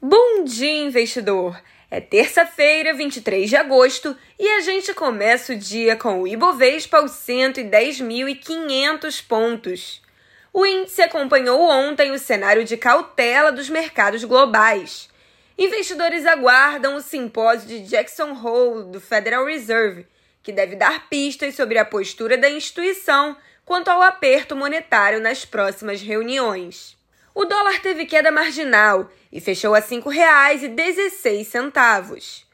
Bom dia, investidor! É terça-feira, 23 de agosto, e a gente começa o dia com o Ibovespa aos 110.500 pontos. O índice acompanhou ontem o cenário de cautela dos mercados globais. Investidores aguardam o simpósio de Jackson Hole do Federal Reserve, que deve dar pistas sobre a postura da instituição quanto ao aperto monetário nas próximas reuniões. O dólar teve queda marginal e fechou a R$ 5,16.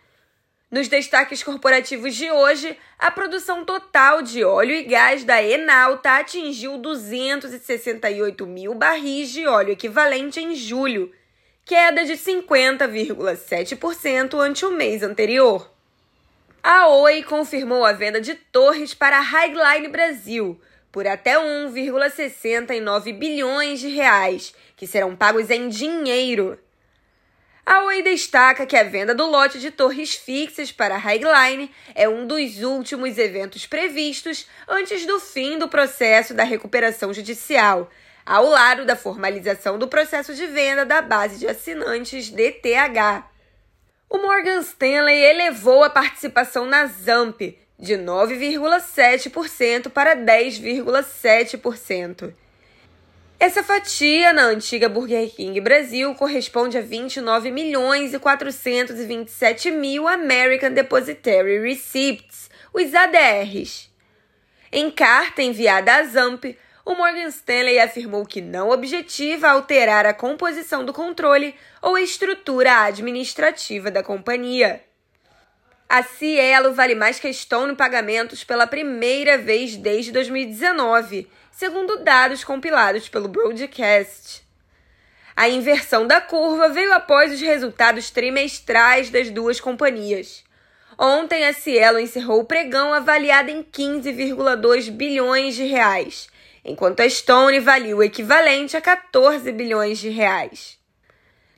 Nos destaques corporativos de hoje, a produção total de óleo e gás da Enalta atingiu 268 mil barris de óleo equivalente em julho, queda de 50,7% ante o mês anterior. A Oi confirmou a venda de torres para a Highline Brasil por até 1,69 bilhões de reais, que serão pagos em dinheiro. A Oi destaca que a venda do lote de torres fixas para a Highline é um dos últimos eventos previstos antes do fim do processo da recuperação judicial, ao lado da formalização do processo de venda da base de assinantes DTH. O Morgan Stanley elevou a participação na ZAMP de 9,7% para 10,7%. Essa fatia na antiga Burger King Brasil corresponde a 29 milhões e 427 mil American Depositary Receipts, os ADRs. Em carta enviada à ZAMP, o Morgan Stanley afirmou que não objetiva alterar a composição do controle ou a estrutura administrativa da companhia. A Cielo vale mais que a Stone Pagamentos pela primeira vez desde 2019, segundo dados compilados pelo Broadcast. A inversão da curva veio após os resultados trimestrais das duas companhias. Ontem, a Cielo encerrou o pregão avaliada em 15,2 bilhões de reais, enquanto a Stone valia o equivalente a 14 bilhões de reais.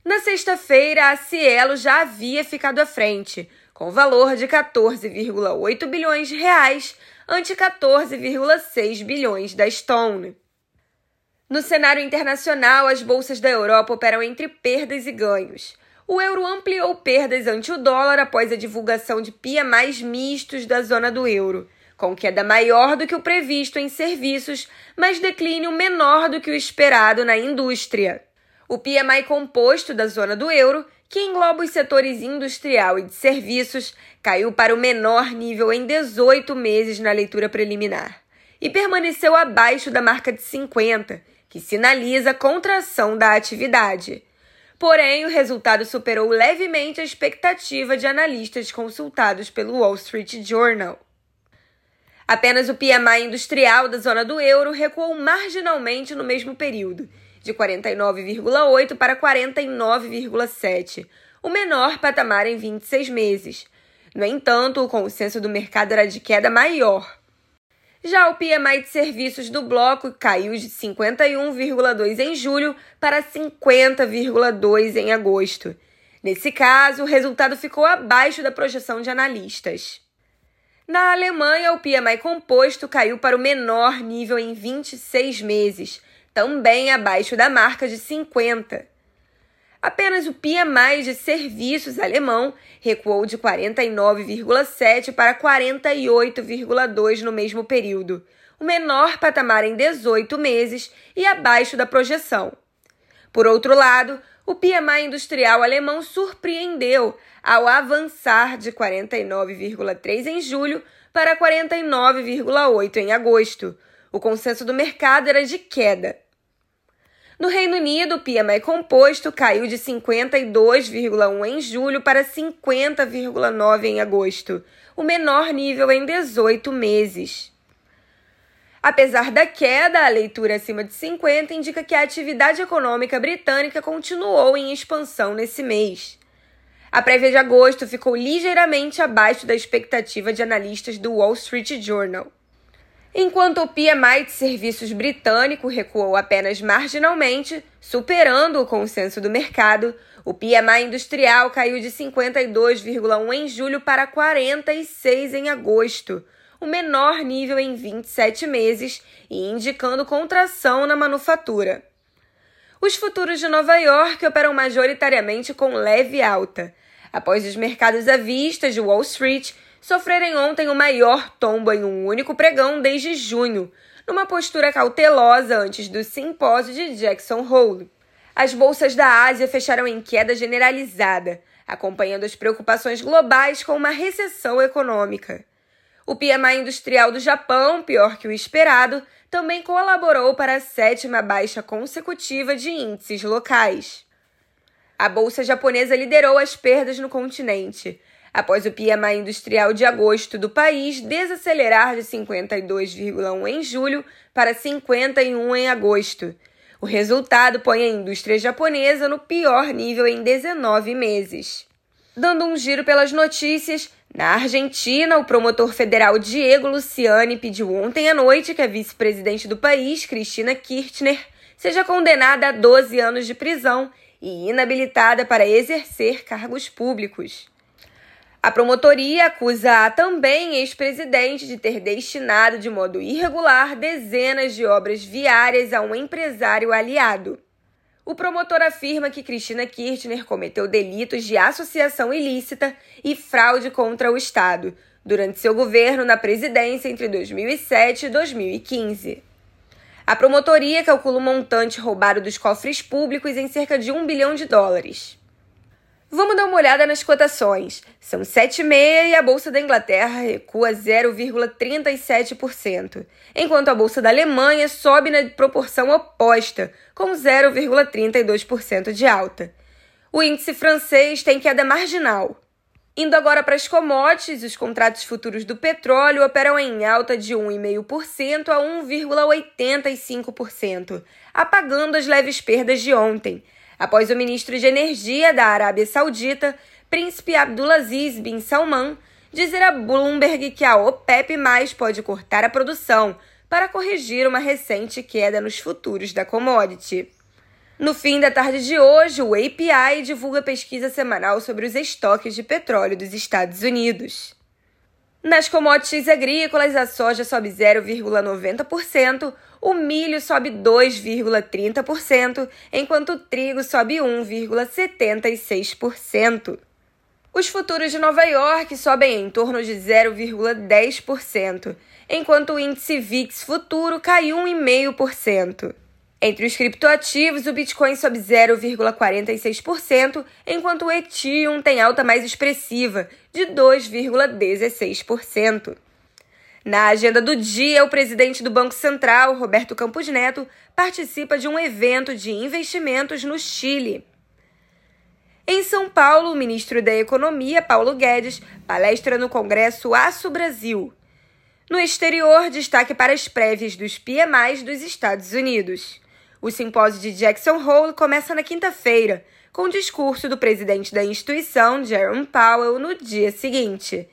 Na sexta-feira, a Cielo já havia ficado à frente, com valor de 14,8 bilhões de reais ante 14,6 bilhões da Stone. No cenário internacional, as bolsas da Europa operam entre perdas e ganhos. O euro ampliou perdas ante o dólar após a divulgação de mais mistos da zona do euro, com queda maior do que o previsto em serviços, mas declínio menor do que o esperado na indústria. O PMI composto da zona do euro que engloba os setores industrial e de serviços, caiu para o menor nível em 18 meses na leitura preliminar e permaneceu abaixo da marca de 50, que sinaliza contração da atividade. Porém, o resultado superou levemente a expectativa de analistas consultados pelo Wall Street Journal. Apenas o PMI industrial da zona do euro recuou marginalmente no mesmo período de 49,8 para 49,7, o menor patamar em 26 meses. No entanto, o consenso do mercado era de queda maior. Já o PMI de serviços do bloco caiu de 51,2 em julho para 50,2 em agosto. Nesse caso, o resultado ficou abaixo da projeção de analistas. Na Alemanha, o PMI composto caiu para o menor nível em 26 meses, também abaixo da marca de 50. Apenas o PMI de serviços alemão recuou de 49,7 para 48,2 no mesmo período, o menor patamar em 18 meses e abaixo da projeção. Por outro lado, o PMI industrial alemão surpreendeu ao avançar de 49,3 em julho para 49,8 em agosto. O consenso do mercado era de queda. No Reino Unido, o PMI composto caiu de 52,1 em julho para 50,9 em agosto, o menor nível em 18 meses. Apesar da queda, a leitura acima de 50 indica que a atividade econômica britânica continuou em expansão nesse mês. A prévia de agosto ficou ligeiramente abaixo da expectativa de analistas do Wall Street Journal. Enquanto o PMI de serviços britânico recuou apenas marginalmente, superando o consenso do mercado, o PMI industrial caiu de 52,1 em julho para 46 em agosto, o menor nível em 27 meses e indicando contração na manufatura. Os futuros de Nova York operam majoritariamente com leve alta, após os mercados à vista de Wall Street sofrerem ontem o maior tombo em um único pregão desde junho, numa postura cautelosa antes do simpósio de Jackson Hole. As bolsas da Ásia fecharam em queda generalizada, acompanhando as preocupações globais com uma recessão econômica. O PMI industrial do Japão, pior que o esperado, também colaborou para a sétima baixa consecutiva de índices locais. A bolsa japonesa liderou as perdas no continente, após o PMI industrial de agosto do país desacelerar de 52,1 em julho para 51 em agosto. O resultado põe a indústria japonesa no pior nível em 19 meses. Dando um giro pelas notícias, na Argentina, o promotor federal Diego Luciani pediu ontem à noite que a vice-presidente do país, Cristina Kirchner, seja condenada a 12 anos de prisão e inabilitada para exercer cargos públicos. A promotoria acusa também ex-presidente de ter destinado de modo irregular dezenas de obras viárias a um empresário aliado. O promotor afirma que Cristina Kirchner cometeu delitos de associação ilícita e fraude contra o Estado durante seu governo na presidência entre 2007 e 2015. A promotoria calcula o montante roubado dos cofres públicos em cerca de um bilhão de dólares. Vamos dar uma olhada nas cotações. São 7,5 e a Bolsa da Inglaterra recua 0,37%, enquanto a Bolsa da Alemanha sobe na proporção oposta, com 0,32% de alta. O índice francês tem queda marginal. Indo agora para as commodities, os contratos futuros do petróleo operam em alta de 1,5% a 1,85%, apagando as leves perdas de ontem após o ministro de Energia da Arábia Saudita, príncipe Abdulaziz bin Salman, dizer a Bloomberg que a OPEP pode cortar a produção para corrigir uma recente queda nos futuros da commodity. No fim da tarde de hoje, o API divulga pesquisa semanal sobre os estoques de petróleo dos Estados Unidos. Nas commodities agrícolas, a soja sobe 0,90%, o milho sobe 2,30%, enquanto o trigo sobe 1,76%. Os futuros de Nova York sobem em torno de 0,10%, enquanto o índice VIX futuro cai 1,5%. Entre os criptoativos, o Bitcoin sobe 0,46%, enquanto o Ethereum tem alta mais expressiva, de 2,16%. Na agenda do dia, o presidente do Banco Central, Roberto Campos Neto, participa de um evento de investimentos no Chile. Em São Paulo, o ministro da Economia, Paulo Guedes, palestra no Congresso Aço Brasil. No exterior, destaque para as prévias dos PMIs dos Estados Unidos. O simpósio de Jackson Hole começa na quinta-feira, com o discurso do presidente da instituição, Jerome Powell, no dia seguinte.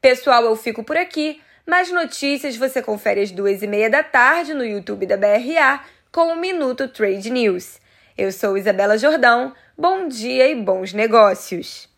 Pessoal, eu fico por aqui. Mais notícias você confere às duas e meia da tarde no YouTube da BRA com o Minuto Trade News. Eu sou Isabela Jordão. Bom dia e bons negócios!